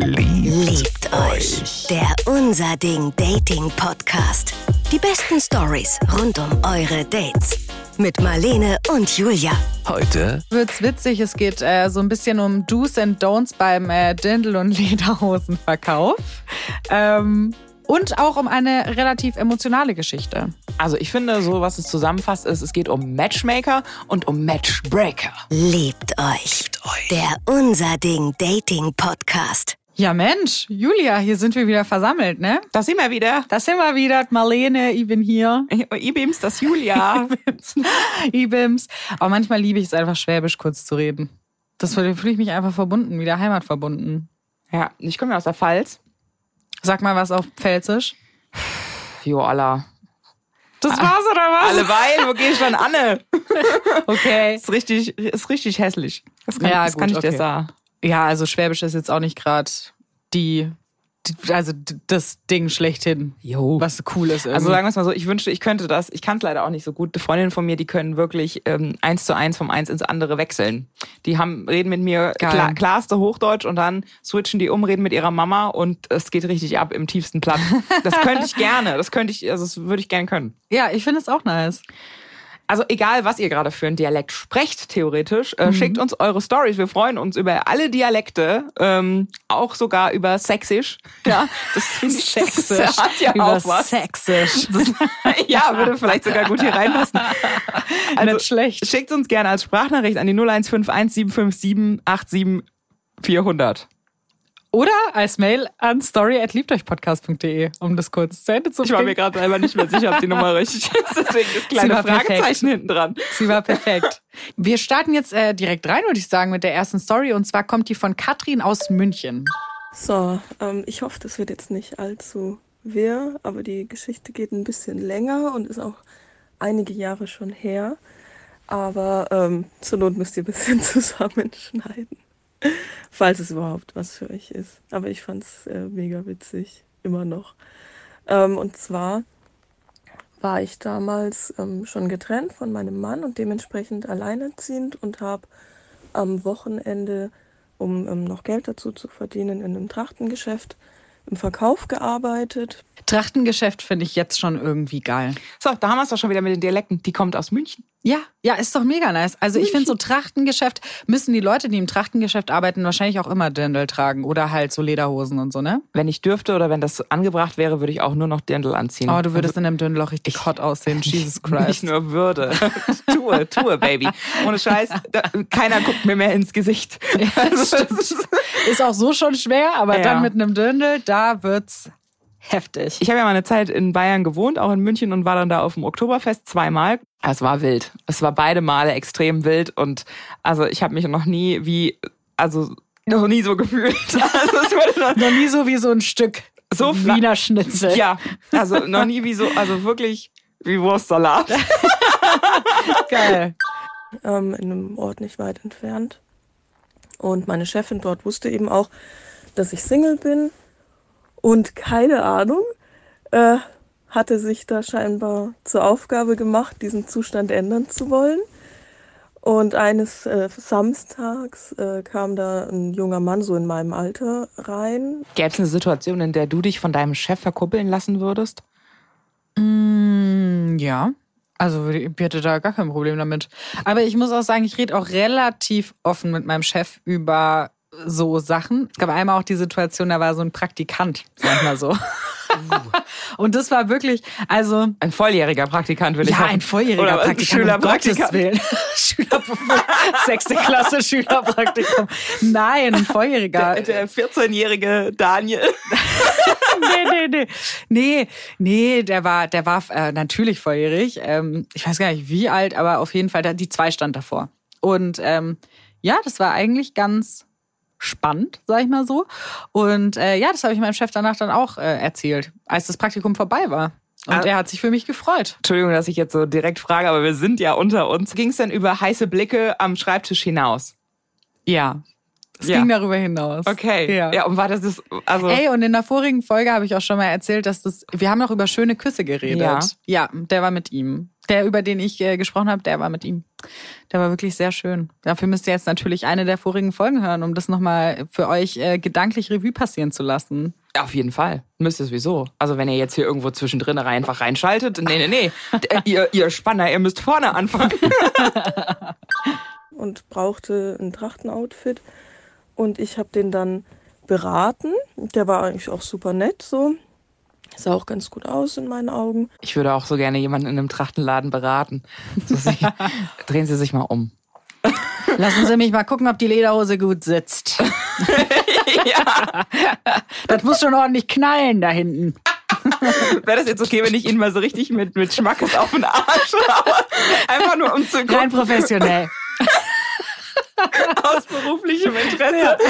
Liebt euch. Der Unser Ding Dating Podcast. Die besten Stories rund um eure Dates. Mit Marlene und Julia. Heute wird's witzig. Es geht äh, so ein bisschen um Do's and Don'ts beim äh, Dirndl- und Lederhosenverkauf. Ähm, und auch um eine relativ emotionale Geschichte. Also ich finde, so was es zusammenfasst ist, es geht um Matchmaker und um Matchbreaker. Liebt euch. Liebt euch. Der Unser Ding Dating Podcast. Ja Mensch, Julia, hier sind wir wieder versammelt, ne? Da sind wir wieder. Das sind wir wieder. Marlene, ich bin hier. Ibims, das Julia. Ibims. Aber manchmal liebe ich es einfach, Schwäbisch kurz zu reden. Das fühle ich mich einfach verbunden, wieder heimatverbunden. ja, ich komme ja aus der Pfalz. Sag mal was auf Pfälzisch. Jo, Allah. Das war's oder was? Alleweil, wo geh ich dann Anne? Okay. Ist richtig, ist richtig hässlich. Das kann, Ja, das gut, kann ich dir okay. sagen. Ja, also Schwäbisch ist jetzt auch nicht gerade die, also das Ding schlechthin, Jo. was cool ist. Irgendwie. Also sagen wir es mal so, ich wünschte, ich könnte das. Ich kann es leider auch nicht so gut. Freundinnen von mir, die können wirklich ähm, eins zu eins vom eins ins andere wechseln. Die haben reden mit mir klar, klarste Hochdeutsch und dann switchen die um, reden mit ihrer Mama und es geht richtig ab im tiefsten Platt. Das könnte ich gerne. Das könnte ich, also das würde ich gerne können. ja, ich finde es auch nice. Also egal, was ihr gerade für einen Dialekt sprecht, theoretisch, äh, schickt uns eure Stories. Wir freuen uns über alle Dialekte, ähm, auch sogar über Sächsisch. Ja, das finde ich Sächsisch. Das hat ja Über auch was. Sächsisch. ja, würde vielleicht sogar gut hier reinpassen. Also, Nicht schlecht. Schickt uns gerne als Sprachnachricht an die 0151 757 87 400. Oder als Mail an story.liebteuchpodcast.de, um das kurz zu Ende zu Ich war mir bringen. gerade selber nicht mehr sicher, ob die Nummer richtig ist. Deswegen das kleine war perfekt. Fragezeichen hinten dran. Sie war perfekt. Wir starten jetzt äh, direkt rein, würde ich sagen, mit der ersten Story. Und zwar kommt die von Katrin aus München. So, ähm, ich hoffe, das wird jetzt nicht allzu wirr, aber die Geschichte geht ein bisschen länger und ist auch einige Jahre schon her. Aber ähm, zur Not müsst ihr ein bisschen zusammenschneiden, falls es überhaupt was für euch ist. Aber ich fand es äh, mega witzig, immer noch. Ähm, und zwar war ich damals ähm, schon getrennt von meinem Mann und dementsprechend alleinerziehend und habe am Wochenende, um ähm, noch Geld dazu zu verdienen, in einem Trachtengeschäft im Verkauf gearbeitet. Trachtengeschäft finde ich jetzt schon irgendwie geil. So, da haben wir es doch schon wieder mit den Dialekten. Die kommt aus München. Ja, ja, ist doch mega nice. Also ich finde so Trachtengeschäft müssen die Leute, die im Trachtengeschäft arbeiten, wahrscheinlich auch immer Dirndl tragen oder halt so Lederhosen und so, ne? Wenn ich dürfte oder wenn das angebracht wäre, würde ich auch nur noch Dirndl anziehen. Oh, du würdest in einem Dirndl auch richtig hot aussehen. Jesus Christ. Nicht nur würde. tue, tue, Baby. Ohne Scheiß, da, keiner guckt mir mehr ins Gesicht. Also, das ist- Ist auch so schon schwer, aber Ja. dann mit einem Dirndl, da wird's heftig. ich habe ja mal eine Zeit in Bayern gewohnt, auch in München und war dann da auf dem Oktoberfest zweimal. Es war wild. Es war beide Male extrem wild und also ich habe mich noch nie wie, also noch nie so gefühlt. Also es wurde noch, Noch nie so wie so ein Stück So Wiener Schnitzel. ja, also noch nie wie so, also wirklich wie Wurstsalat. Geil. ähm, in einem Ort nicht weit entfernt. Und meine Chefin dort wusste eben auch, dass ich Single bin und keine Ahnung, äh, hatte sich da scheinbar zur Aufgabe gemacht, diesen Zustand ändern zu wollen. Und eines äh, Samstags äh, kam da ein junger Mann so in meinem Alter rein. Gäbe es eine Situation, in der du dich von deinem Chef verkuppeln lassen würdest? Mm, ja. Also ich hätte da gar kein Problem damit. Aber ich muss auch sagen, ich rede auch relativ offen mit meinem Chef über so Sachen. Es gab einmal auch die Situation, da war so ein Praktikant, sag ich mal so. Und das war wirklich, also Ein volljähriger Praktikant will ich ja, hoffen. ein volljähriger Oder Praktikant. Schülerpraktikant. Um Gottes Willen. Schüler, sechste Klasse Schülerpraktikum. Nein, ein volljähriger. Der, der 14-jährige Daniel. nee, nee, nee. Nee, nee, der war, der war äh, natürlich volljährig. Ähm, ich weiß gar nicht wie alt, aber auf jeden Fall, die zwei stand davor. Und ähm, ja, das war eigentlich ganz spannend, sag ich mal so. Und äh, ja, das habe ich meinem Chef danach dann auch äh, erzählt, als das Praktikum vorbei war. Und Ah. er hat sich für mich gefreut. Entschuldigung, dass ich jetzt so direkt frage, aber wir sind ja unter uns. Ging es denn über heiße Blicke am Schreibtisch hinaus? Ja. Es Ja. ging darüber hinaus. Okay. Ja. Ja. und war das das, also. Ey, und in der vorigen Folge habe ich auch schon mal erzählt, dass das, wir haben noch über schöne Küsse geredet. Ja. ja der war mit ihm. Der, über den ich äh, gesprochen habe, der war mit ihm. Der war wirklich sehr schön. Dafür müsst ihr jetzt natürlich eine der vorigen Folgen hören, um das nochmal für euch äh, gedanklich Revue passieren zu lassen. Auf jeden Fall. Müsst ihr sowieso. Also wenn ihr jetzt hier irgendwo zwischendrin rein- einfach reinschaltet, nee, nee, nee. D- ihr, ihr Spanner, ihr müsst vorne anfangen. und brauchte ein Trachtenoutfit. Und ich habe den dann beraten. Der war eigentlich auch super nett so. Sah auch ganz gut aus in meinen Augen. Ich würde auch so gerne jemanden in einem Trachtenladen beraten. So, Sie, drehen Sie sich mal um. Lassen Sie mich mal gucken, ob die Lederhose gut sitzt. ja. Das muss schon ordentlich knallen da hinten. Wäre das jetzt okay, wenn ich Ihnen mal so richtig mit, mit Schmackes auf den Arsch haue? Einfach nur um zu Rein gucken, professionell. aus beruflichem Interesse.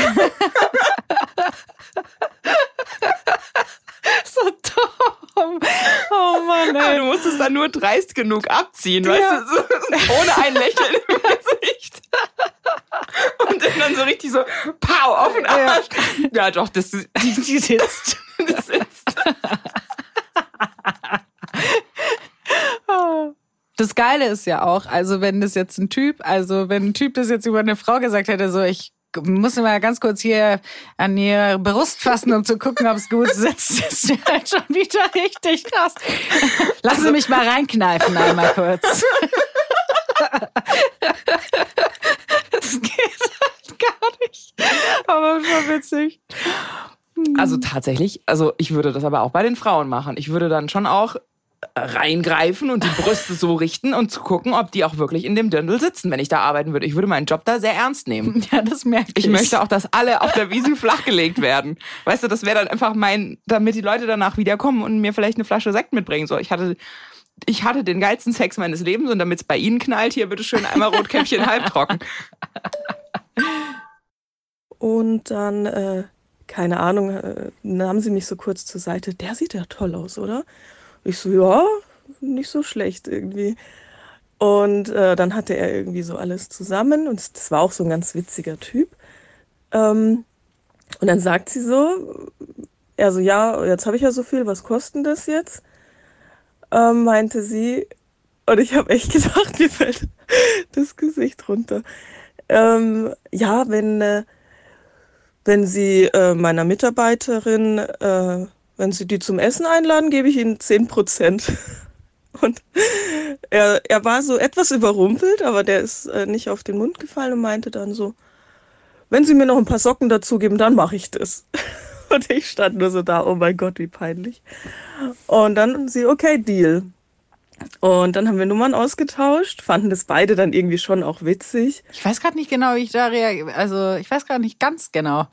so dumm. Oh Mann, Aber ey. du musst es dann nur dreist genug abziehen, weißt Ja. du? So, ohne ein Lächeln im Gesicht. Und dann so richtig so, pow, auf den Arsch. Ja, doch, das, die, die sitzt. Das sitzt. Das Geile ist ja auch, also wenn das jetzt ein Typ, also wenn ein Typ das jetzt über eine Frau gesagt hätte, so ich muss mal ganz kurz hier an ihr Brust fassen, um zu gucken, ob es gut sitzt. Das wäre halt schon wieder richtig krass. Lassen Sie mich mal reinkneifen einmal kurz. Das geht halt gar nicht. Aber schon witzig. Also tatsächlich, also ich würde das aber auch bei den Frauen machen. Ich würde dann schon auch reingreifen und die Brüste so richten und zu gucken, ob die auch wirklich in dem Dirndl sitzen, wenn ich da arbeiten würde. Ich würde meinen Job da sehr ernst nehmen. Ja, das merke ich. Ich möchte auch, dass alle auf der Wiese flachgelegt werden. Weißt du, das wäre dann einfach mein, damit die Leute danach wiederkommen und mir vielleicht eine Flasche Sekt mitbringen. So, ich hatte, ich hatte den geilsten Sex meines Lebens und damit es bei Ihnen knallt, hier bitteschön einmal Rotkäppchen halbtrocken. Und dann, äh, keine Ahnung, äh, nahmen sie mich so kurz zur Seite. Der sieht ja toll aus, oder? Ich so, ja, nicht so schlecht irgendwie. Und äh, dann hatte er irgendwie so alles zusammen und das war auch so ein ganz witziger Typ. Ähm, und dann sagt sie so, er so, ja, jetzt habe ich ja so viel, was kostet das jetzt? Ähm, meinte sie. Und ich habe echt gedacht, mir fällt das Gesicht runter. Ähm, ja, wenn, äh, wenn Sie äh, meiner Mitarbeiterin, äh, wenn Sie die zum Essen einladen, gebe ich Ihnen 10 Prozent. Und er, er war so etwas überrumpelt, aber der ist äh, nicht auf den Mund gefallen und meinte dann so, wenn Sie mir noch ein paar Socken dazugeben, dann mache ich das. Und ich stand nur so da, oh mein Gott, wie peinlich. Und dann sie, okay, Deal. Und dann haben wir Nummern ausgetauscht, fanden das beide dann irgendwie schon auch witzig. Ich weiß gerade nicht genau, wie ich da reagiere. Also ich weiß gerade nicht ganz genau,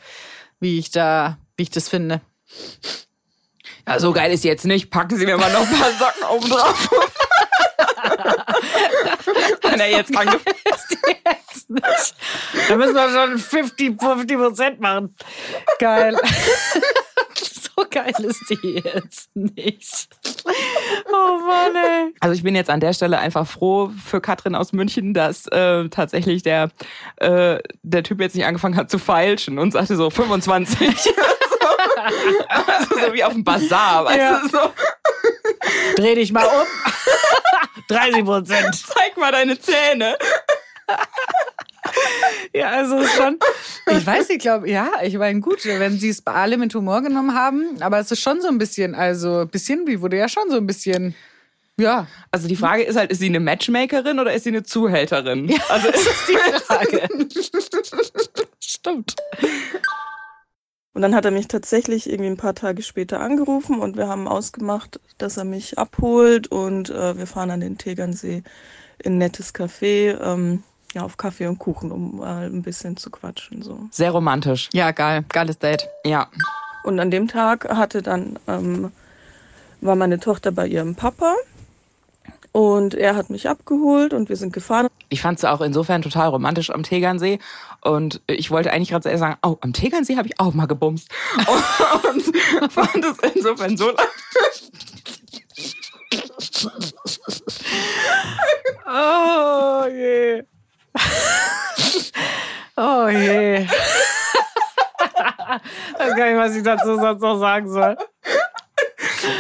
wie ich da, wie ich das finde. Ja, so geil ist sie jetzt nicht. Packen Sie mir mal noch ein paar Socken oben drauf. Wenn er jetzt angefangen Jetzt nicht. Da müssen wir schon 50, 50 Prozent machen. Geil. so geil ist die jetzt nicht. Oh Mann, ey. Also ich bin jetzt an der Stelle einfach froh für Katrin aus München, dass äh, tatsächlich der, äh, der Typ jetzt nicht angefangen hat zu feilschen und sagte so 25. so, also so wie auf dem Bazar, weißt Ja. du, so, Dreh dich mal um. 30 Prozent. zeig mal deine Zähne. Ja, also schon. Ich weiß nicht, glaube, ja, ich meine, gut, wenn sie es bei alle mit Humor genommen haben, aber es ist schon so ein bisschen, also ein bisschen, wie wurde ja schon so ein bisschen, ja, Also die Frage ist halt, ist sie eine Matchmakerin oder ist sie eine Zuhälterin? Also das ist die Frage. Stimmt. Und dann hat er mich tatsächlich irgendwie ein paar Tage später angerufen und wir haben ausgemacht, dass er mich abholt und äh, wir fahren an den Tegernsee in ein nettes Café, ähm, ja, auf Kaffee und Kuchen, um mal ein bisschen zu quatschen. So. sehr romantisch. Ja, geil, geiles Date. Ja. Und an dem Tag hatte dann, ähm, war meine Tochter bei ihrem Papa und er hat mich abgeholt und wir sind gefahren. Ich fand es auch insofern total romantisch am Tegernsee. Und ich wollte eigentlich gerade zuerst sagen, oh, am Tegernsee habe ich auch mal gebumst. Und fand es insofern so Oh je. Oh je. weiß gar nicht, was ich dazu sonst noch sagen soll.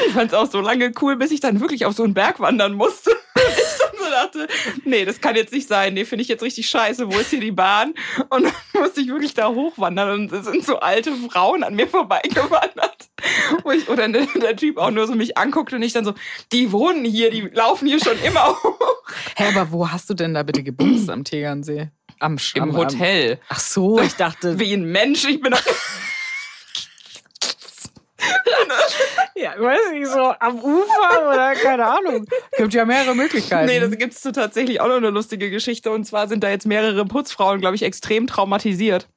Ich fand es auch so lange cool, bis ich dann wirklich auf so einen Berg wandern musste. Ich dann so dachte, nee, das kann jetzt nicht sein. Nee, finde ich jetzt richtig scheiße. Wo ist hier die Bahn? Und dann musste ich wirklich da hochwandern und es sind so alte Frauen an mir vorbeigewandert. Wo ich, oder der, der Typ auch nur so mich anguckt und ich dann so, die wohnen hier, die laufen hier schon immer hoch. Hä, aber wo hast du denn da bitte gebumst am Tegernsee? Am Sch- Im am- Hotel. Ach so, ich dachte. Wie ein Mensch. Ich bin Ja, weiß nicht, so am Ufer oder keine Ahnung. Gibt ja mehrere Möglichkeiten. Nee, das gibt's so tatsächlich auch noch eine lustige Geschichte. Und zwar sind da jetzt mehrere Putzfrauen, glaube ich, extrem traumatisiert.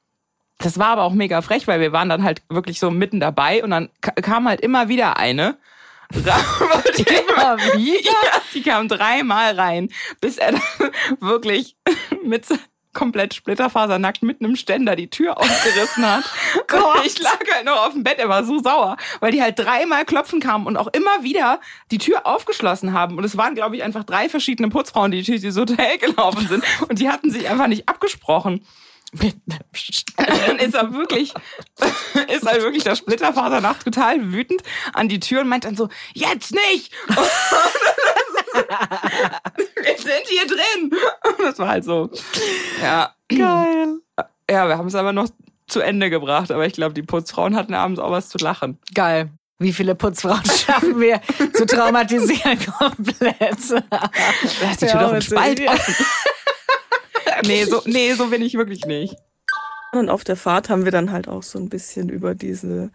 Das war aber auch mega frech, weil wir waren dann halt wirklich so mitten dabei und dann ka- kam halt immer wieder eine. die, Immer wieder? Ja, die kam dreimal rein, bis er dann wirklich mit komplett splitterfasernackt mit einem Ständer die Tür aufgerissen hat. Und ich lag halt noch auf dem Bett, er war so sauer, weil die halt dreimal klopfen kamen und auch immer wieder die Tür aufgeschlossen haben. Und es waren, glaube ich, einfach drei verschiedene Putzfrauen, die durch dieses Hotel gelaufen sind. Und die hatten sich einfach nicht abgesprochen. Dann ist er wirklich, ist er wirklich der Splitterfasernacht total wütend an die Tür und meint dann so, jetzt nicht! Wir sind hier drin! Und das war halt so, ja. Geil. Ja, wir haben es aber noch zu Ende gebracht, aber ich glaube, die Putzfrauen hatten abends auch was zu lachen. Geil. Wie viele Putzfrauen schaffen wir zu traumatisieren komplett? Lass Tür Ja, doch einen Spalt offen. Nee, so, nee, so bin ich wirklich nicht. Und auf der Fahrt haben wir dann halt auch so ein bisschen über diese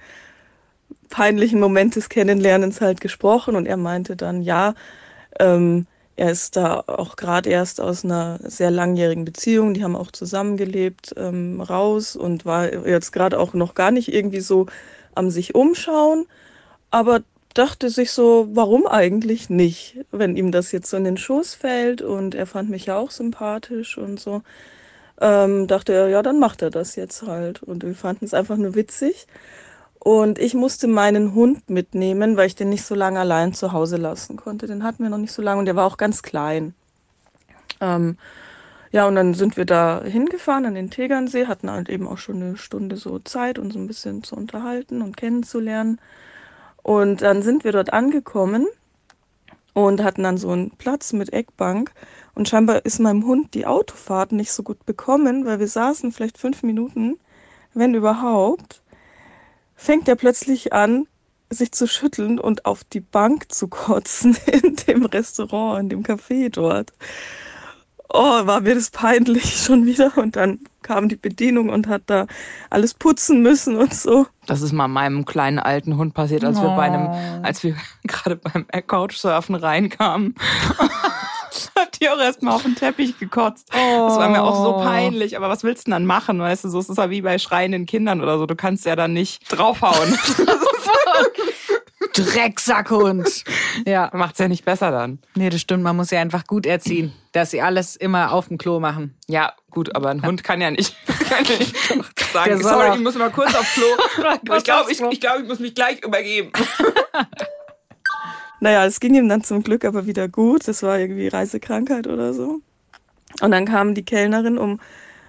peinlichen Momente des Kennenlernens halt gesprochen und er meinte dann, ja, ähm, er ist da auch gerade erst aus einer sehr langjährigen Beziehung, die haben auch zusammengelebt, ähm, raus und war jetzt gerade auch noch gar nicht irgendwie so am sich umschauen, aber dachte sich so, warum eigentlich nicht, wenn ihm das jetzt so in den Schoß fällt und er fand mich ja auch sympathisch und so ähm, dachte er, ja, dann macht er das jetzt halt. Und wir fanden es einfach nur witzig. Und ich musste meinen Hund mitnehmen, weil ich den nicht so lange allein zu Hause lassen konnte. Den hatten wir noch nicht so lange und der war auch ganz klein. Ähm, ja, und dann sind wir da hingefahren an den Tegernsee, hatten halt eben auch schon eine Stunde so Zeit, uns ein bisschen zu unterhalten und kennenzulernen. Und dann sind wir dort angekommen und hatten dann so einen Platz mit Eckbank. Und scheinbar ist meinem Hund die Autofahrt nicht so gut bekommen, weil wir saßen vielleicht fünf Minuten, wenn überhaupt, fängt er plötzlich an, sich zu schütteln und auf die Bank zu kotzen in dem Restaurant, in dem Café dort. Oh, war mir das peinlich schon wieder. Und dann kam die Bedienung und hat da alles putzen müssen und so. Das ist mal meinem kleinen alten Hund passiert, als wir bei einem, als wir gerade beim Couchsurfen reinkamen. Hat die auch erstmal auf den Teppich gekotzt. Das war mir auch so peinlich. Aber was willst du denn dann machen? Weißt du, so es ist ja wie bei schreienden Kindern oder so. Du kannst ja dann nicht draufhauen. Drecksackhund. Ja. Macht's ja nicht besser dann. Nee, das stimmt. Man muss ja einfach gut erziehen, dass sie alles immer auf dem Klo machen. Ja, gut, aber ein Hund kann ja nicht, kann ja nicht sagen, sorry, auch- ich muss mal kurz aufs Klo. Ich glaube, ich, ich, glaub, ich muss mich gleich übergeben. Naja, es ging ihm dann zum Glück aber wieder gut. Das war irgendwie Reisekrankheit oder so. Und dann kam die Kellnerin, um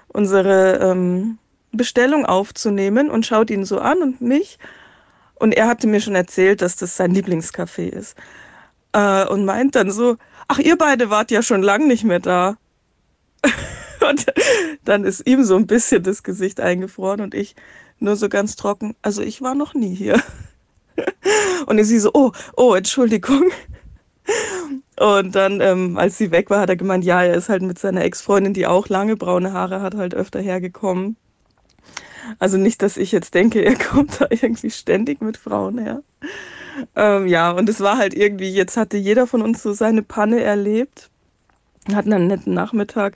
unsere ähm, Bestellung aufzunehmen und schaut ihn so an und mich. Und er hatte mir schon erzählt, dass das sein Lieblingscafé ist. Äh, und meint dann so, ach, ihr beide wart ja schon lang nicht mehr da. und dann ist ihm so ein bisschen das Gesicht eingefroren und ich nur so ganz trocken, also ich war noch nie hier. Und sie so, oh, oh, Entschuldigung. Und dann, ähm, als sie weg war, hat er gemeint, ja, er ist halt mit seiner Ex-Freundin, die auch lange braune Haare hat, halt öfter hergekommen. Also nicht, dass ich jetzt denke, er kommt da irgendwie ständig mit Frauen her. Ähm, ja, und es war halt irgendwie, jetzt hatte jeder von uns so seine Panne erlebt, hatten einen netten Nachmittag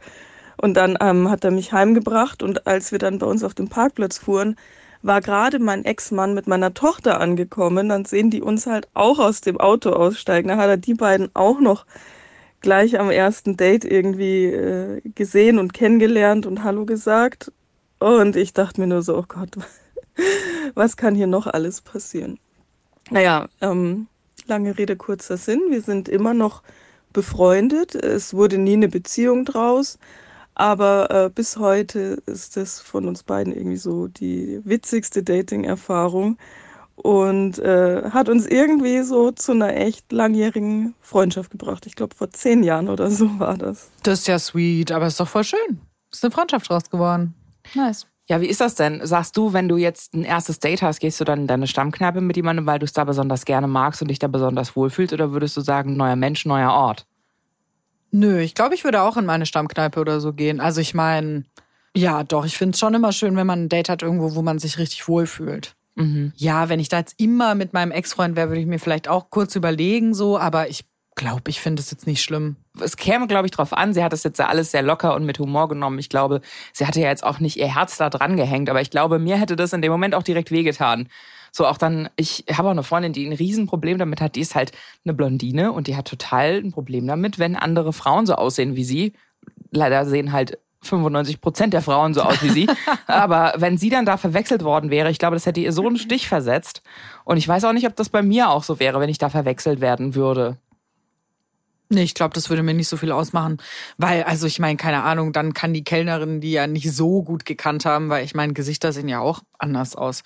und dann ähm, hat er mich heimgebracht und als wir dann bei uns auf dem Parkplatz fuhren, war gerade mein Ex-Mann mit meiner Tochter angekommen. Dann sehen die uns halt auch aus dem Auto aussteigen. Dann hat er die beiden auch noch gleich am ersten Date irgendwie äh, gesehen und kennengelernt und Hallo gesagt. Und ich dachte mir nur so, oh Gott, was kann hier noch alles passieren? Naja, ähm, lange Rede, kurzer Sinn. Wir sind immer noch befreundet. Es wurde nie eine Beziehung draus. Aber äh, bis heute ist das von uns beiden irgendwie so die witzigste Dating-Erfahrung und äh, hat uns irgendwie so zu einer echt langjährigen Freundschaft gebracht. Ich glaube, vor zehn Jahren oder so war das. Das ist ja sweet, aber ist doch voll schön. Ist eine Freundschaft draus geworden. Nice. Ja, wie ist das denn? Sagst du, wenn du jetzt ein erstes Date hast, gehst du dann in deine Stammkneipe mit jemandem, weil du es da besonders gerne magst und dich da besonders wohlfühlst? Oder würdest du sagen, neuer Mensch, neuer Ort? Nö, ich glaube, ich würde auch in meine Stammkneipe oder so gehen. Also ich meine, ja, doch, ich finde es schon immer schön, wenn man ein Date hat irgendwo, wo man sich richtig wohlfühlt. Mhm. Ja, wenn ich da jetzt immer mit meinem Ex-Freund wäre, würde ich mir vielleicht auch kurz überlegen, so, aber ich glaube, ich finde es jetzt nicht schlimm. Es käme, glaube ich, drauf an. Sie hat das jetzt alles sehr locker und mit Humor genommen. Ich glaube, sie hatte ja jetzt auch nicht ihr Herz da dran gehängt, aber ich glaube, mir hätte das in dem Moment auch direkt wehgetan. So auch dann, ich habe auch eine Freundin, die ein Riesenproblem damit hat, die ist halt eine Blondine und die hat total ein Problem damit, wenn andere Frauen so aussehen wie sie. Leider sehen halt 95 Prozent der Frauen so aus wie sie. Aber wenn sie dann da verwechselt worden wäre, ich glaube, das hätte ihr so einen Stich versetzt. Und ich weiß auch nicht, ob das bei mir auch so wäre, wenn ich da verwechselt werden würde. Nee, ich glaube, das würde mir nicht so viel ausmachen. Weil, also ich meine, keine Ahnung, dann kann die Kellnerin die ja nicht so gut gekannt haben, weil ich meine, Gesichter sehen ja auch anders aus.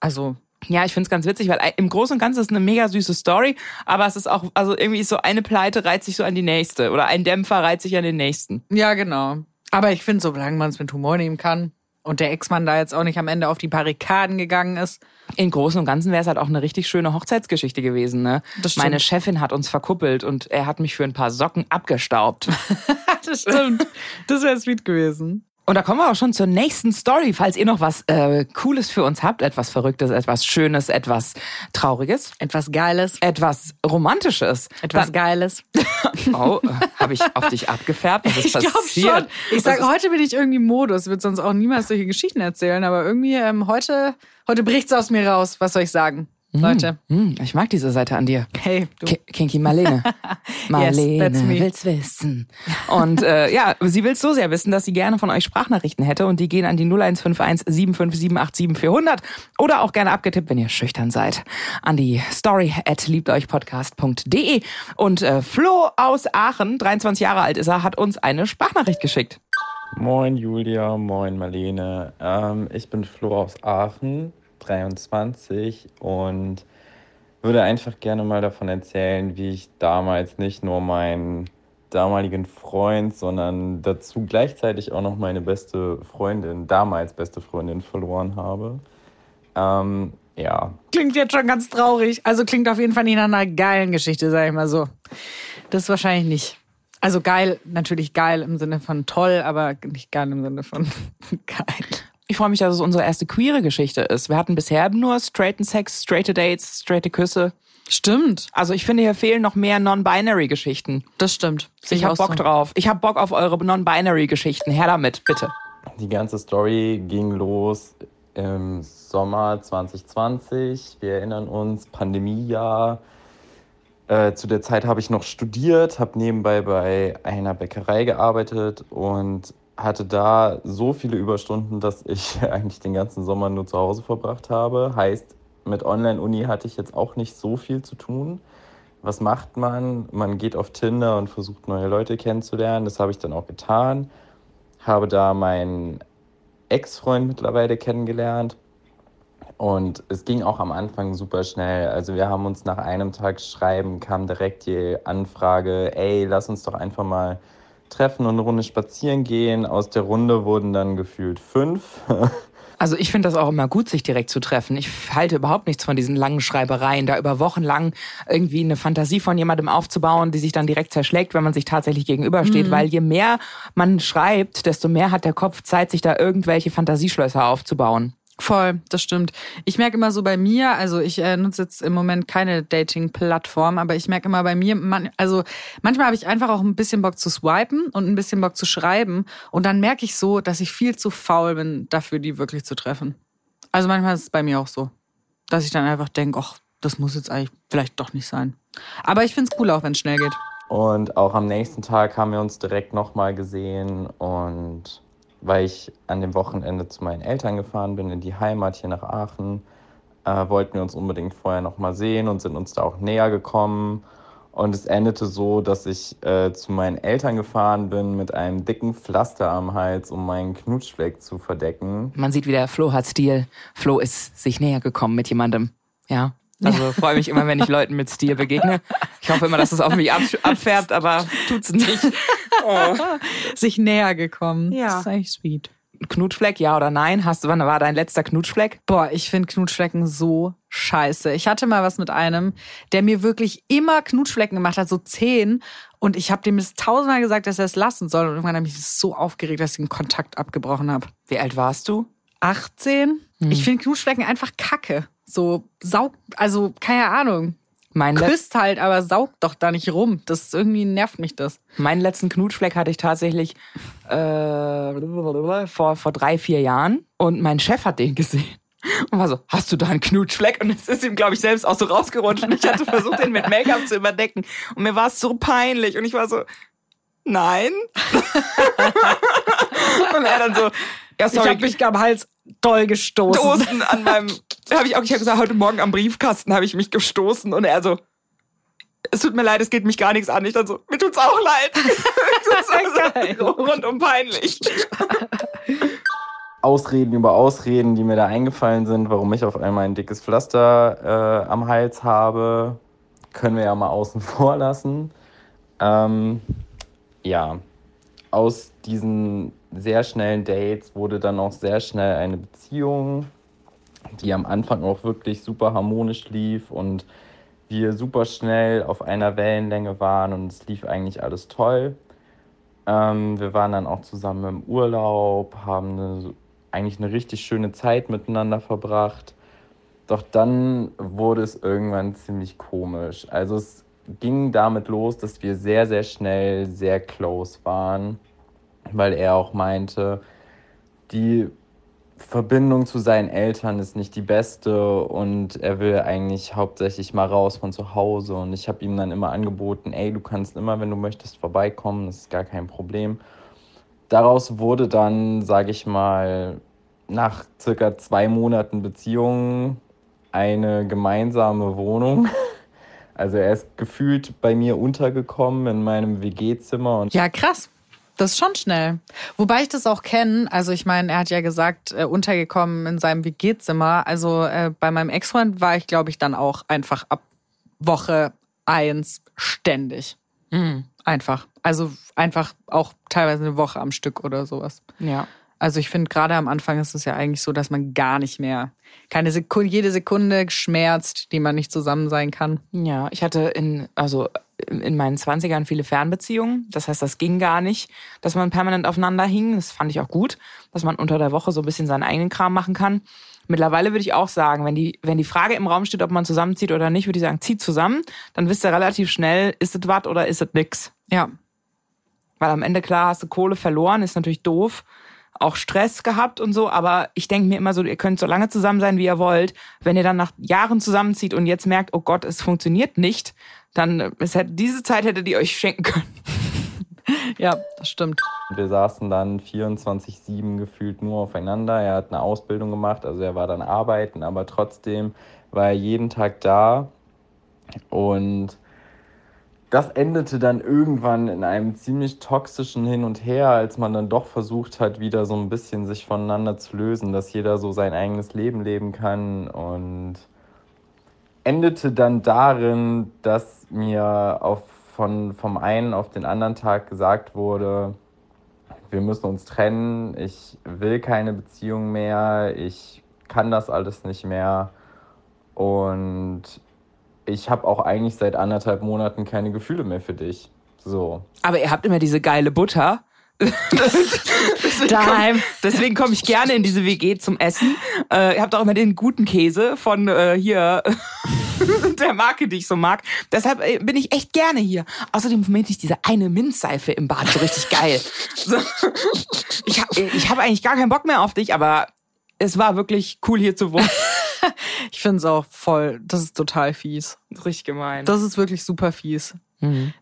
Also, Ja, ich find's ganz witzig, weil im Großen und Ganzen ist es eine mega süße Story, aber es ist auch, also irgendwie ist so eine Pleite reiht sich so an die nächste oder ein Dämpfer reiht sich an den nächsten. ja, genau. Aber ich finde, solange man es mit Humor nehmen kann und der Ex-Mann da jetzt auch nicht am Ende auf die Barrikaden gegangen ist, Im Großen und Ganzen wäre es halt auch eine richtig schöne Hochzeitsgeschichte gewesen. Ne? Das stimmt. Meine Chefin hat uns verkuppelt und er hat mich für ein paar Socken abgestaubt. das stimmt. Das wäre sweet gewesen. Und da kommen wir auch schon zur nächsten Story. Falls ihr noch was äh, Cooles für uns habt, etwas Verrücktes, etwas Schönes, etwas Trauriges, Etwas Geiles. etwas Romantisches. Etwas Geiles. Dann, oh, habe ich auf dich abgefärbt? Was ist Ich glaube passiert? schon. Ich sage, heute bin ich irgendwie im Modus. Würde sonst auch niemals solche Geschichten erzählen. Aber irgendwie ähm, heute, heute bricht's aus mir raus. Was soll ich sagen, Leute? Hm, ich mag diese Seite an dir. Hey, du. Ki- Kinky Marlene. Marlene me. will's wissen. Und äh, ja, sie will's so sehr wissen, dass sie gerne von euch Sprachnachrichten hätte und die gehen an die 0151 75787 400 oder auch gerne abgetippt, wenn ihr schüchtern seid, an die story at liebteuchpodcast.de und äh, Flo aus Aachen, 23 Jahre alt ist er, hat uns eine Sprachnachricht geschickt. Moin Julia, moin Marlene. Ähm, ich bin Flo aus Aachen, 23 und würde einfach gerne mal davon erzählen, wie ich damals nicht nur meinen damaligen Freund, sondern dazu gleichzeitig auch noch meine beste Freundin, damals beste Freundin verloren habe. Ähm, ja, Klingt jetzt schon ganz traurig. Also klingt auf jeden Fall nicht nach einer geilen Geschichte, sag ich mal so. Das ist wahrscheinlich nicht. Also geil, natürlich geil im Sinne von toll, aber nicht geil im Sinne von geil. Ich freue mich, dass es unsere erste queere Geschichte ist. Wir hatten bisher nur straighten Sex, straighte Dates, straighte Küsse. Stimmt, Also ich finde, hier fehlen noch mehr Non-Binary-Geschichten. das stimmt. Sehe Ich habe Bock so. drauf. Ich habe Bock auf eure Non-Binary-Geschichten. Her damit, bitte. Die ganze Story ging los im Sommer 2020. Wir erinnern uns, Pandemiejahr. Äh, zu der Zeit habe ich noch studiert, habe nebenbei bei einer Bäckerei gearbeitet und hatte da so viele Überstunden, dass ich eigentlich den ganzen Sommer nur zu Hause verbracht habe. Heißt, mit Online-Uni hatte ich jetzt auch nicht so viel zu tun. Was macht man? Man geht auf Tinder und versucht neue Leute kennenzulernen. Das habe ich dann auch getan. Habe da meinen Ex-Freund mittlerweile kennengelernt. Und es ging auch am Anfang super schnell. Also wir haben uns nach einem Tag Schreiben, kam direkt die Anfrage, ey, lass uns doch einfach mal treffen und eine Runde spazieren gehen. Aus der Runde wurden dann gefühlt fünf. Also ich finde das auch immer gut, sich direkt zu treffen. Ich halte überhaupt nichts von diesen langen Schreibereien, da über Wochen lang irgendwie eine Fantasie von jemandem aufzubauen, die sich dann direkt zerschlägt, wenn man sich tatsächlich gegenübersteht. Weil je mehr man schreibt, desto mehr hat der Kopf Zeit, sich da irgendwelche Fantasieschlösser aufzubauen. Voll, das stimmt. Ich merke immer so bei mir, also ich äh, nutze jetzt im Moment keine Dating-Plattform, aber ich merke immer bei mir, man, also manchmal habe ich einfach auch ein bisschen Bock zu swipen und ein bisschen Bock zu schreiben und dann merke ich so, dass ich viel zu faul bin, dafür die wirklich zu treffen. Also manchmal ist es bei mir auch so, dass ich dann einfach denke, ach, das muss jetzt eigentlich vielleicht doch nicht sein. Aber ich finde es cool auch, wenn es schnell geht. Und auch am nächsten Tag haben wir uns direkt nochmal gesehen. Und weil ich an dem Wochenende zu meinen Eltern gefahren bin, in die Heimat hier nach Aachen, äh, wollten wir uns unbedingt vorher nochmal sehen und sind uns da auch näher gekommen. Und es endete so, dass ich äh, zu meinen Eltern gefahren bin mit einem dicken Pflaster am Hals, um meinen Knutschfleck zu verdecken. Man sieht wieder, Flo hat Stil. Flo ist sich näher gekommen mit jemandem. Ja. Also freue mich immer, wenn ich Leuten mit Stil begegne. Ich hoffe immer, dass es auf mich abfärbt, aber tut's nicht. Oh. Sich näher gekommen. Ja. Das ist eigentlich sweet. Knutschfleck, ja oder nein? Hast du, wann war dein letzter Knutschfleck? Boah, ich finde Knutschflecken so scheiße. Ich hatte mal was mit einem, der mir wirklich immer Knutschflecken gemacht hat, so zehn. Und ich habe dem das tausendmal gesagt, dass er es lassen soll. Und irgendwann habe ich mich so aufgeregt, dass ich den Kontakt abgebrochen habe. Wie alt warst du? 18? Ich finde Knutschflecken einfach kacke. So saug, also keine Ahnung. Mein, Küsst halt, aber saugt doch da nicht rum. Das irgendwie nervt mich das. meinen letzten Knutschfleck hatte ich tatsächlich äh, vor, vor drei, vier Jahren. Und mein Chef hat den gesehen. Und war so, hast du da einen Knutschfleck? Und es ist ihm, glaube ich, selbst auch so rausgerutscht. Und ich hatte versucht, den mit Make-up zu überdecken. Und mir war es so peinlich. Und ich war so, nein. und er dann so, ja, Ich sorry, habe mich am Hals doll gestoßen. gestoßen an meinem, habe ich auch, ich habe gesagt, heute Morgen am Briefkasten habe ich mich gestoßen und er so, es tut mir leid, es geht mich gar nichts an. Ich dann so, mir tut's auch leid. das so rundum peinlich. Ausreden über Ausreden, die mir da eingefallen sind, warum ich auf einmal ein dickes Pflaster äh, am Hals habe, können wir ja mal außen vor lassen. Ähm, ja, aus diesen sehr schnellen Dates wurde dann auch sehr schnell eine Beziehung, die am Anfang auch wirklich super harmonisch lief und wir super schnell auf einer Wellenlänge waren und es lief eigentlich alles toll. Ähm, wir waren dann auch zusammen im Urlaub, haben eine, eigentlich eine richtig schöne Zeit miteinander verbracht. Doch dann wurde es irgendwann ziemlich komisch. Also es ging damit los, dass wir sehr, sehr schnell sehr close waren, weil er auch meinte, die Verbindung zu seinen Eltern ist nicht die beste und er will eigentlich hauptsächlich mal raus von zu Hause. Und ich habe ihm dann immer angeboten, ey, du kannst immer, wenn du möchtest, vorbeikommen, das ist gar kein Problem. Daraus wurde dann, sage ich mal, nach circa zwei Monaten Beziehung eine gemeinsame Wohnung. Also er ist gefühlt bei mir untergekommen in meinem WG-Zimmer Ja, krass. Das ist schon schnell. Wobei ich das auch kenne. Also ich meine, er hat ja gesagt, äh, untergekommen in seinem WG-Zimmer. Also äh, bei meinem Ex-Freund war ich, glaube ich, dann auch einfach ab Woche eins ständig. Einfach. Also einfach auch teilweise eine Woche am Stück oder sowas. Ja. Also ich finde, gerade am Anfang ist es ja eigentlich so, dass man gar nicht mehr, keine Sekunde, jede Sekunde schmerzt, die man nicht zusammen sein kann. Ja, ich hatte in, also in meinen 20ern viele Fernbeziehungen. Das heißt, das ging gar nicht, dass man permanent aufeinander hing. Das fand ich auch gut, dass man unter der Woche so ein bisschen seinen eigenen Kram machen kann. Mittlerweile würde ich auch sagen, wenn die, wenn die Frage im Raum steht, ob man zusammenzieht oder nicht, würde ich sagen, zieht zusammen. Dann wisst ihr relativ schnell, ist es was oder ist es nix. Ja, Weil am Ende, klar, hast du Kohle verloren, ist natürlich doof. Auch Stress gehabt und so, aber ich denke mir immer so, ihr könnt so lange zusammen sein, wie ihr wollt. Wenn ihr dann nach Jahren zusammenzieht und jetzt merkt, oh Gott, es funktioniert nicht, dann äh, es hätte, diese Zeit hättet ihr euch schenken können. ja, das stimmt. Wir saßen dann 24-7 gefühlt nur aufeinander. Er hat eine Ausbildung gemacht, also er war dann arbeiten, aber trotzdem war er jeden Tag da. Und das endete dann irgendwann in einem ziemlich toxischen Hin und Her, als man dann doch versucht hat, wieder so ein bisschen sich voneinander zu lösen, dass jeder so sein eigenes Leben leben kann. Und endete dann darin, dass mir auf, von, vom einen auf den anderen Tag gesagt wurde, wir müssen uns trennen, ich will keine Beziehung mehr, ich kann das alles nicht mehr und ich habe auch eigentlich seit anderthalb Monaten keine Gefühle mehr für dich. So. Aber ihr habt immer diese geile Butter. deswegen Daheim. komm- deswegen komme ich gerne in diese WG zum Essen. Äh, ihr habt auch immer den guten Käse von äh, hier der Marke, die ich so mag. Deshalb äh, bin ich echt gerne hier. Außerdem finde ich diese eine Minzseife im Bad so richtig geil. So. Ich habe ich hab eigentlich gar keinen Bock mehr auf dich, aber es war wirklich cool hier zu wohnen. Ich finde es auch voll, das ist total fies. Richtig gemein. Das ist wirklich super fies.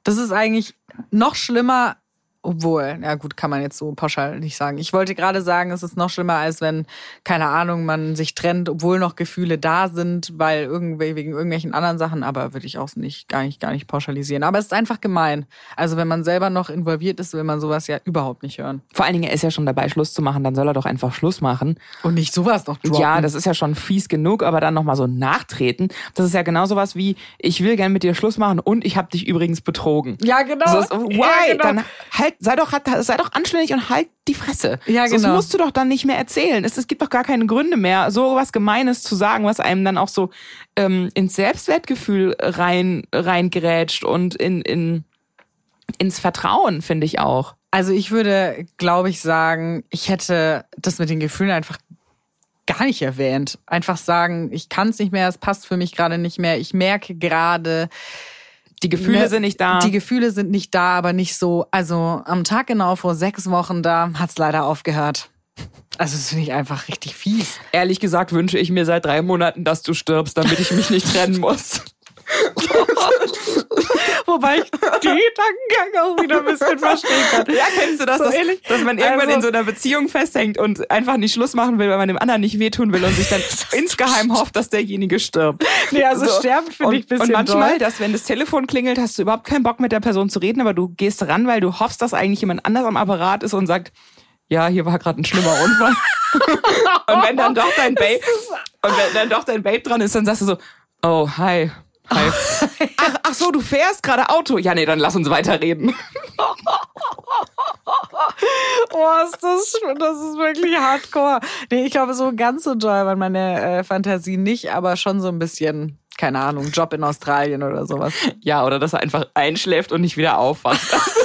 Das ist eigentlich noch schlimmer Obwohl, ja gut, kann man jetzt so pauschal nicht sagen. Ich wollte gerade sagen, es ist noch schlimmer, als wenn, keine Ahnung, man sich trennt, obwohl noch Gefühle da sind, weil irgendwie wegen irgendwelchen anderen Sachen, aber würde ich auch nicht gar nicht gar nicht pauschalisieren. Aber es ist einfach gemein. Also wenn man selber noch involviert ist, will man sowas ja überhaupt nicht hören. Vor allen Dingen, er ist ja schon dabei, Schluss zu machen, dann soll er doch einfach Schluss machen. Und nicht sowas noch droppen. Ja, das ist ja schon fies genug, aber dann nochmal so nachtreten. Das ist ja genau sowas wie, ich will gern mit dir Schluss machen und ich habe dich übrigens betrogen. Ja, genau. So ist, why? Ja, genau. Dann halt, sei doch, halt- sei doch anständig und halt die Fresse. Ja, So, Das genau. musst du doch dann nicht mehr erzählen. Es, es gibt doch gar keine Gründe mehr, so was Gemeines zu sagen, was einem dann auch so ähm, ins Selbstwertgefühl rein reingerätscht und in, in ins Vertrauen, finde ich auch. Also ich würde, glaube ich, sagen, ich hätte das mit den Gefühlen einfach gar nicht erwähnt. Einfach sagen, ich kann es nicht mehr, es passt für mich gerade nicht mehr. Ich merke gerade, Die Gefühle Ne, sind nicht da. Die Gefühle sind nicht da, aber nicht so. Also am Tag genau vor sechs Wochen da hat's leider aufgehört. Also das finde ich einfach richtig fies. Ehrlich gesagt wünsche ich mir seit drei Monaten, dass du stirbst, damit ich mich nicht trennen muss. Wobei ich den Gedankengang auch wieder ein bisschen verstehen kann. Ja, kennst du das, So dass, dass man irgendwann Also- in so einer Beziehung festhängt und einfach nicht Schluss machen will, weil man dem anderen nicht wehtun will und sich dann insgeheim hofft, dass derjenige stirbt. Nee, also sterben finde ich ein bisschen Und manchmal, doll. dass wenn das Telefon klingelt, hast du überhaupt keinen Bock mit der Person zu reden, aber du gehst ran, weil du hoffst, dass eigentlich jemand anders am Apparat ist und sagt, ja, hier war gerade ein schlimmer Unfall. und wenn dann doch dein Babe und wenn dann doch dein Babe dran ist, dann sagst du so, oh, hi. Hi. Ach, ach so, du fährst gerade Auto. Ja, nee, dann lass uns weiterreden. Oh, ist das, das ist wirklich hardcore. Nee, ich glaube, so ganz so doll waren meine äh, Fantasien nicht, aber schon so ein bisschen, keine Ahnung, Job in Australien oder sowas. Ja, oder dass er einfach einschläft und nicht wieder aufwacht.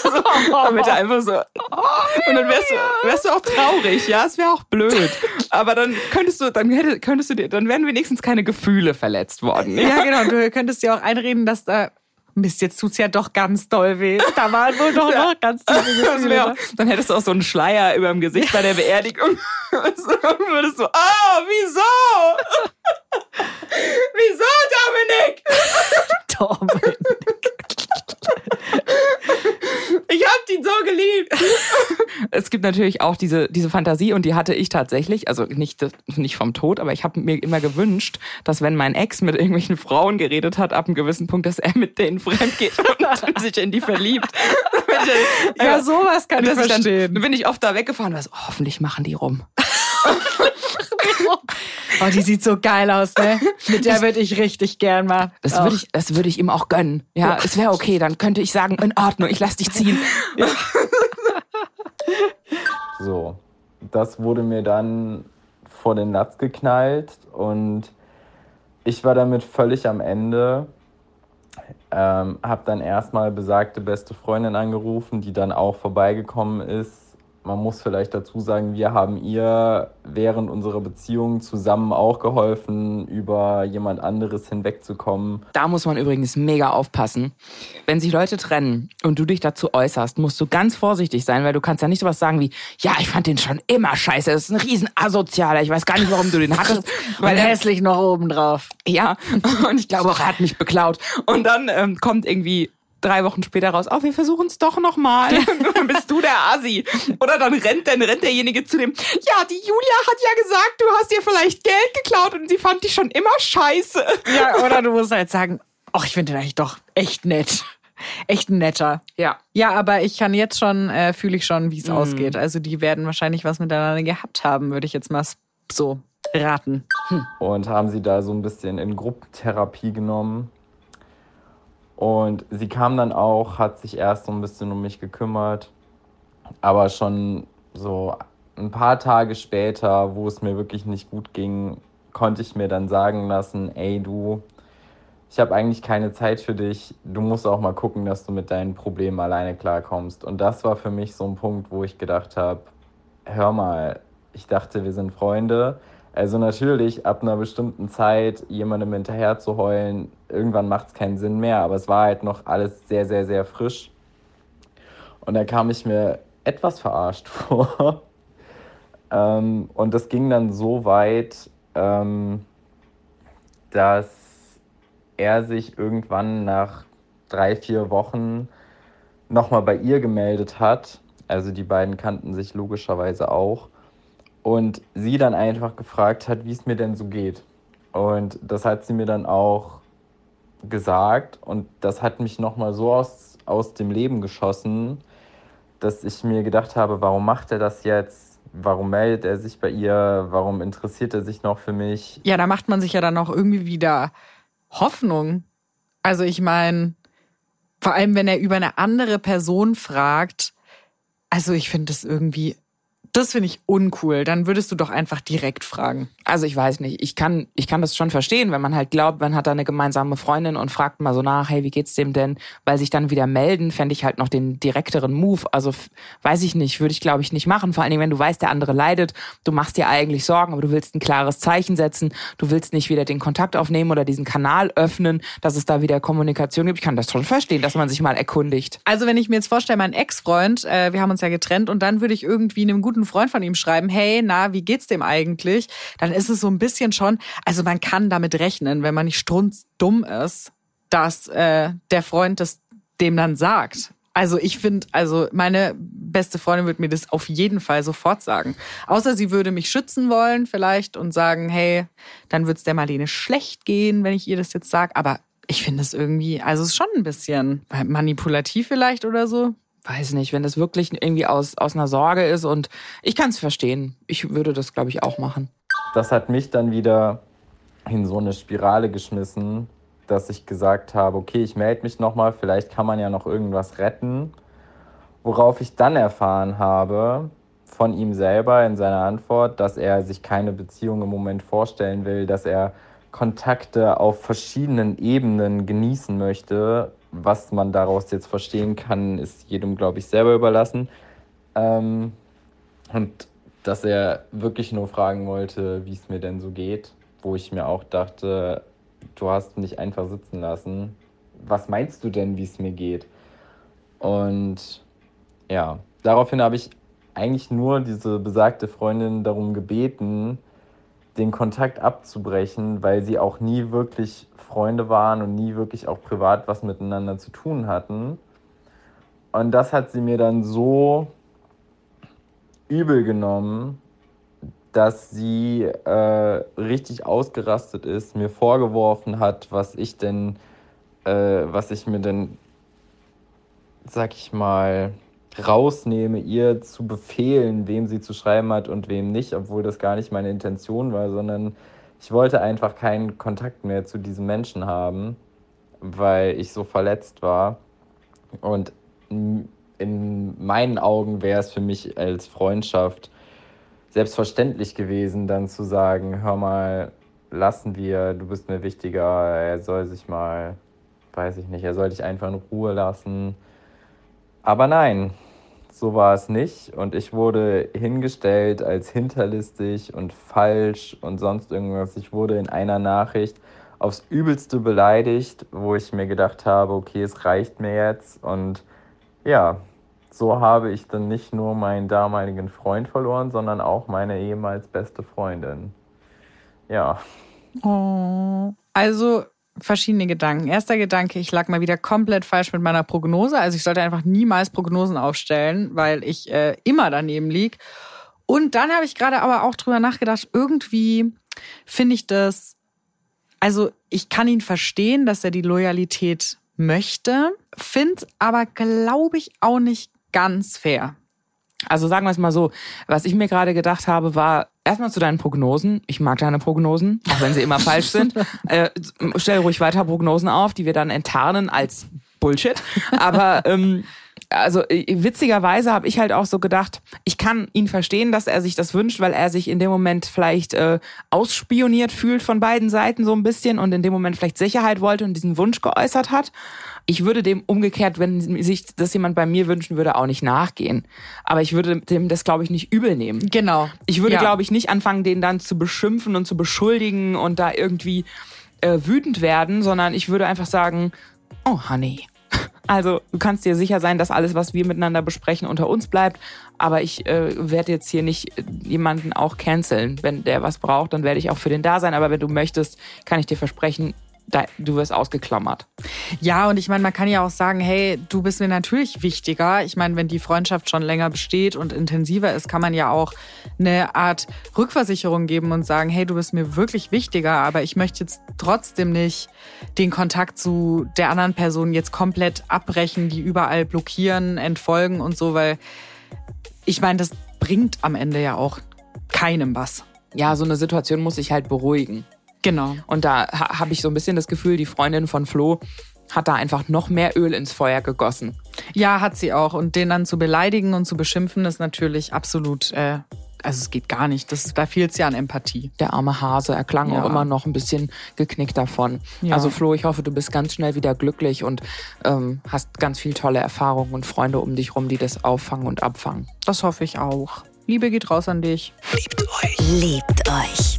damit er einfach so. Und dann wärst du, wärst du auch traurig, ja, es wäre auch blöd. Aber dann könntest du, dann hätte, könntest du dir, dann wären wenigstens keine Gefühle verletzt worden. Ja? Ja, genau. Du könntest dir auch einreden, dass da. Mist, jetzt tut's ja doch ganz doll weh. Da waren wohl doch noch ganz tiefe Gefühle. dann hättest du auch so einen Schleier über dem Gesicht bei der Beerdigung. Und so würdest du, ah, wieso? wieso, Dominik? Dominik. Ich hab ihn so geliebt. es gibt natürlich auch diese, diese Fantasie und die hatte ich tatsächlich, also nicht, nicht vom Tod, aber ich habe mir immer gewünscht, dass wenn mein Ex mit irgendwelchen Frauen geredet hat, ab einem gewissen Punkt, dass er mit denen fremd geht und sich in die verliebt. Ja, sowas kann ich verstehen. Dann bin ich oft da weggefahren, weil so, oh, hoffentlich machen die rum. Oh, die sieht so geil aus, ne? Mit der würde ich richtig gern mal. Das würde ich, das würde ich ihm auch gönnen. Ja, es wäre okay, dann könnte ich sagen, in Ordnung, ich lass dich ziehen. So, das wurde mir dann vor den Latz geknallt und ich war damit völlig am Ende. Ähm, hab dann erstmal besagte beste Freundin angerufen, die dann auch vorbeigekommen ist. Man muss vielleicht dazu sagen, wir haben ihr während unserer Beziehung zusammen auch geholfen, über jemand anderes hinwegzukommen. Da muss man übrigens mega aufpassen. Wenn sich Leute trennen und du dich dazu äußerst, musst du ganz vorsichtig sein, weil du kannst ja nicht sowas sagen wie, ja, ich fand den schon immer scheiße, das ist ein riesen Asozialer, ich weiß gar nicht, warum du den hattest. Weil er, hässlich noch oben drauf. ja, und ich glaube auch, er hat mich beklaut. Und dann ähm, kommt irgendwie drei Wochen später raus, oh, wir versuchen es doch nochmal. bist du der Asi. Oder dann rennt, dann rennt derjenige zu dem, ja, die Julia hat ja gesagt, du hast ihr vielleicht Geld geklaut und sie fand dich schon immer scheiße. Ja, oder du musst halt sagen, ach, ich finde den eigentlich doch echt nett. Echt ein netter. Ja. Ja, aber ich kann jetzt schon, äh, fühle ich schon, wie es ausgeht. Also die werden wahrscheinlich was miteinander gehabt haben, würde ich jetzt mal so raten. und haben sie da so ein bisschen in Gruppentherapie genommen. Und sie kam dann auch, hat sich erst so ein bisschen um mich gekümmert, aber schon so ein paar Tage später, wo es mir wirklich nicht gut ging, konnte ich mir dann sagen lassen, ey du, ich habe eigentlich keine Zeit für dich, du musst auch mal gucken, dass du mit deinen Problemen alleine klarkommst. Und das war für mich so ein Punkt, wo ich gedacht habe, hör mal, ich dachte, wir sind Freunde. Also natürlich, ab einer bestimmten Zeit jemandem hinterher zu heulen, irgendwann macht es keinen Sinn mehr, aber es war halt noch alles sehr, sehr, sehr frisch. Und da kam ich mir etwas verarscht vor. ähm, und das ging dann so weit, ähm, dass er sich irgendwann nach drei, vier Wochen nochmal bei ihr gemeldet hat Also die beiden kannten sich logischerweise auch. Und sie dann einfach gefragt hat, wie es mir denn so geht. Und das hat sie mir dann auch gesagt. Und das hat mich nochmal so aus, aus dem Leben geschossen, dass ich mir gedacht habe, warum macht er das jetzt? Warum meldet er sich bei ihr? Warum interessiert er sich noch für mich? Ja, da macht man sich ja dann auch irgendwie wieder Hoffnung. Also ich meine, vor allem wenn er über eine andere Person fragt, also ich finde das irgendwie das finde ich uncool. Dann würdest du doch einfach direkt fragen. Also ich weiß nicht. Ich kann, ich kann das schon verstehen, wenn man halt glaubt, man hat da eine gemeinsame Freundin und fragt mal so nach, hey, wie geht's dem denn? Weil sich dann wieder melden, fände ich halt noch den direkteren Move. Also weiß ich nicht, würde ich glaube ich nicht machen. Vor allen Dingen, wenn du weißt, der andere leidet, du machst dir eigentlich Sorgen, aber du willst ein klares Zeichen setzen. Du willst nicht wieder den Kontakt aufnehmen oder diesen Kanal öffnen, dass es da wieder Kommunikation gibt. Ich kann das schon verstehen, dass man sich mal erkundigt. Also wenn ich mir jetzt vorstelle, mein Ex-Freund, äh, wir haben uns ja getrennt und dann würde ich irgendwie einem guten Freund von ihm schreiben, hey, na, wie geht's dem eigentlich? Dann ist es so ein bisschen schon, also man kann damit rechnen, wenn man nicht strunzdumm ist, dass äh, der Freund das dem dann sagt. Also ich finde, also meine beste Freundin würde mir das auf jeden Fall sofort sagen. Außer sie würde mich schützen wollen vielleicht und sagen, hey, dann wird's der Marlene schlecht gehen, wenn ich ihr das jetzt sage. Aber ich finde es irgendwie, also es ist schon ein bisschen manipulativ vielleicht oder so weiß nicht, wenn das wirklich irgendwie aus, aus einer Sorge ist und ich kann es verstehen. Ich würde das, glaube ich, auch machen. Das hat mich dann wieder in so eine Spirale geschmissen, dass ich gesagt habe, okay, ich melde mich nochmal, vielleicht kann man ja noch irgendwas retten. Worauf ich dann erfahren habe von ihm selber in seiner Antwort, dass er sich keine Beziehung im Moment vorstellen will, dass er Kontakte auf verschiedenen Ebenen genießen möchte was man daraus jetzt verstehen kann, ist jedem, glaube ich, selber überlassen. Ähm, und dass er wirklich nur fragen wollte, wie es mir denn so geht, wo ich mir auch dachte, du hast mich einfach sitzen lassen. Was meinst du denn, wie es mir geht? Und ja, daraufhin habe ich eigentlich nur diese besagte Freundin darum gebeten, den Kontakt abzubrechen, weil sie auch nie wirklich Freunde waren und nie wirklich auch privat was miteinander zu tun hatten. Und das hat sie mir dann so übel genommen, dass sie äh, richtig ausgerastet ist, mir vorgeworfen hat, was ich denn, äh, was ich mir denn, sag ich mal, rausnehme, ihr zu befehlen, wem sie zu schreiben hat und wem nicht, obwohl das gar nicht meine Intention war, sondern ich wollte einfach keinen Kontakt mehr zu diesem Menschen haben, weil ich so verletzt war. Und in meinen Augen wäre es für mich als Freundschaft selbstverständlich gewesen, dann zu sagen, hör mal, lassen wir, du bist mir wichtiger, er soll sich mal, weiß ich nicht, er soll dich einfach in Ruhe lassen. Aber nein, so war es nicht. Und ich wurde hingestellt als hinterlistig und falsch und sonst irgendwas. Ich wurde in einer Nachricht aufs Übelste beleidigt, wo ich mir gedacht habe, okay, es reicht mir jetzt. Und ja, so habe ich dann nicht nur meinen damaligen Freund verloren, sondern auch meine ehemals beste Freundin. Ja. Also verschiedene Gedanken. Erster Gedanke, ich lag mal wieder komplett falsch mit meiner Prognose. Also ich sollte einfach niemals Prognosen aufstellen, weil ich äh, immer daneben lieg. Und dann habe ich gerade aber auch drüber nachgedacht, irgendwie finde ich das, also ich kann ihn verstehen, dass er die Loyalität möchte, finde aber, glaube ich, auch nicht ganz fair. Also sagen wir es mal so, was ich mir gerade gedacht habe, war erstmal zu deinen Prognosen. Ich mag deine Prognosen, auch wenn sie immer falsch sind. Äh, stell ruhig weiter Prognosen auf, die wir dann enttarnen als Bullshit. Aber ähm, also äh, witzigerweise habe ich halt auch so gedacht, ich kann ihn verstehen, dass er sich das wünscht, weil er sich in dem Moment vielleicht äh, ausspioniert fühlt von beiden Seiten so ein bisschen und in dem Moment vielleicht Sicherheit wollte und diesen Wunsch geäußert hat. Ich würde dem umgekehrt, wenn sich das jemand bei mir wünschen würde, auch nicht nachgehen. Aber ich würde dem das, glaube ich, nicht übel nehmen. Genau. Ich würde, ja. glaube ich, nicht anfangen, den dann zu beschimpfen und zu beschuldigen und da irgendwie äh, wütend werden, sondern ich würde einfach sagen, oh Honey, also du kannst dir sicher sein, dass alles, was wir miteinander besprechen, unter uns bleibt. Aber ich äh, werde jetzt hier nicht jemanden auch canceln. Wenn der was braucht, dann werde ich auch für den da sein. Aber wenn du möchtest, kann ich dir versprechen, du wirst ausgeklammert. Ja, und ich meine, man kann ja auch sagen, hey, du bist mir natürlich wichtiger. Ich meine, wenn die Freundschaft schon länger besteht und intensiver ist, kann man ja auch eine Art Rückversicherung geben und sagen, hey, du bist mir wirklich wichtiger, aber ich möchte jetzt trotzdem nicht den Kontakt zu der anderen Person jetzt komplett abbrechen, die überall blockieren, entfolgen und so, weil ich meine, das bringt am Ende ja auch keinem was. Ja, so eine Situation muss sich halt beruhigen. Genau. Und da ha habe ich so ein bisschen das Gefühl, die Freundin von Flo hat da einfach noch mehr Öl ins Feuer gegossen. Ja, hat sie auch. Und den dann zu beleidigen und zu beschimpfen, ist natürlich absolut, äh, also es geht gar nicht. Das, da fehlt es ja an Empathie. Der arme Hase, er klang Ja. auch immer noch ein bisschen geknickt davon. Ja. Also Flo, ich hoffe, du bist ganz schnell wieder glücklich und ähm, hast ganz viel tolle Erfahrungen und Freunde um dich rum, die das auffangen und abfangen. Das hoffe ich auch. Liebe geht raus an dich. Liebt euch.